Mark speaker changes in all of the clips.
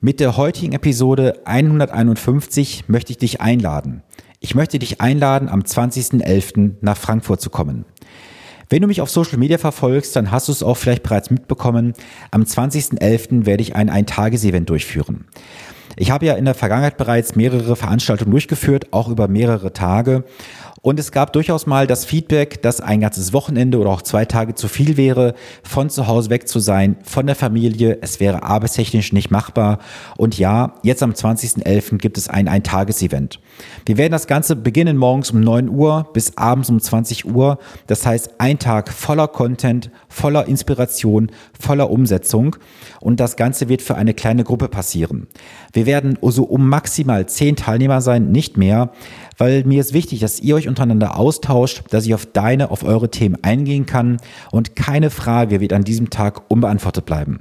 Speaker 1: Mit der heutigen Episode 151 möchte ich dich einladen. Ich möchte dich einladen, am 20.11. nach Frankfurt zu kommen. Wenn du mich auf Social Media verfolgst, dann hast du es auch vielleicht bereits mitbekommen. Am 20.11. werde ich ein Eintages-Event durchführen. Ich habe ja in der Vergangenheit bereits mehrere Veranstaltungen durchgeführt, auch über mehrere Tage. Und es gab durchaus mal das Feedback, dass ein ganzes Wochenende oder auch zwei Tage zu viel wäre, von zu Hause weg zu sein, von der Familie. Es wäre arbeitstechnisch nicht machbar. Und ja, jetzt am 20.11. gibt es ein Ein-Tages-Event. Wir werden das Ganze beginnen morgens um 9 Uhr bis abends um 20 Uhr. Das heißt, ein Tag voller Content, voller Inspiration, voller Umsetzung. Und das Ganze wird für eine kleine Gruppe passieren. Wir werden so um maximal zehn Teilnehmer sein, nicht mehr weil mir ist wichtig, dass ihr euch untereinander austauscht, dass ich auf deine, auf eure Themen eingehen kann und keine Frage wird an diesem Tag unbeantwortet bleiben.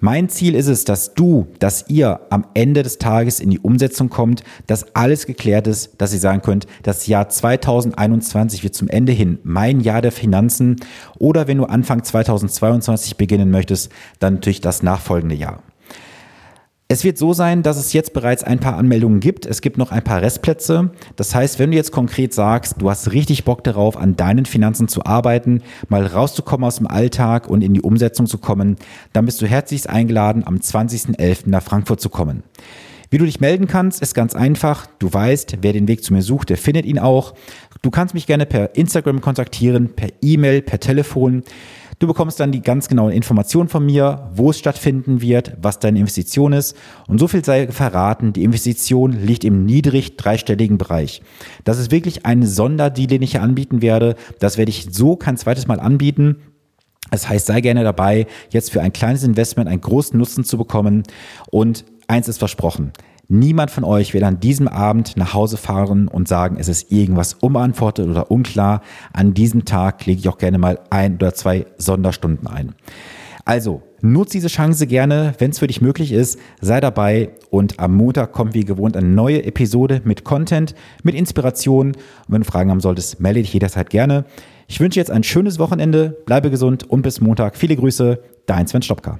Speaker 1: Mein Ziel ist es, dass du, dass ihr am Ende des Tages in die Umsetzung kommt, dass alles geklärt ist, dass ihr sagen könnt, das Jahr 2021 wird zum Ende hin mein Jahr der Finanzen oder wenn du Anfang 2022 beginnen möchtest, dann natürlich das nachfolgende Jahr. Es wird so sein, dass es jetzt bereits ein paar Anmeldungen gibt. Es gibt noch ein paar Restplätze. Das heißt, wenn du jetzt konkret sagst, du hast richtig Bock darauf, an deinen Finanzen zu arbeiten, mal rauszukommen aus dem Alltag und in die Umsetzung zu kommen, dann bist du herzlichst eingeladen, am 20.11. nach Frankfurt zu kommen. Wie du dich melden kannst, ist ganz einfach. Du weißt, wer den Weg zu mir sucht, der findet ihn auch. Du kannst mich gerne per Instagram kontaktieren, per E-Mail, per Telefon. Du bekommst dann die ganz genauen Informationen von mir, wo es stattfinden wird, was deine Investition ist. Und so viel sei verraten, die Investition liegt im niedrig dreistelligen Bereich. Das ist wirklich ein Sonderdeal, den ich hier anbieten werde. Das werde ich so kein zweites Mal anbieten. Das heißt, sei gerne dabei, jetzt für ein kleines Investment einen großen Nutzen zu bekommen. Und eins ist versprochen. Niemand von euch wird an diesem Abend nach Hause fahren und sagen, es ist irgendwas unbeantwortet oder unklar. An diesem Tag lege ich auch gerne mal ein oder zwei Sonderstunden ein. Also, nutz diese Chance gerne, wenn es für dich möglich ist, sei dabei und am Montag kommt wie gewohnt eine neue Episode mit Content, mit Inspiration. Und wenn du Fragen haben solltest, melde dich jederzeit gerne. Ich wünsche jetzt ein schönes Wochenende, bleibe gesund und bis Montag. Viele Grüße, dein Sven Stopka.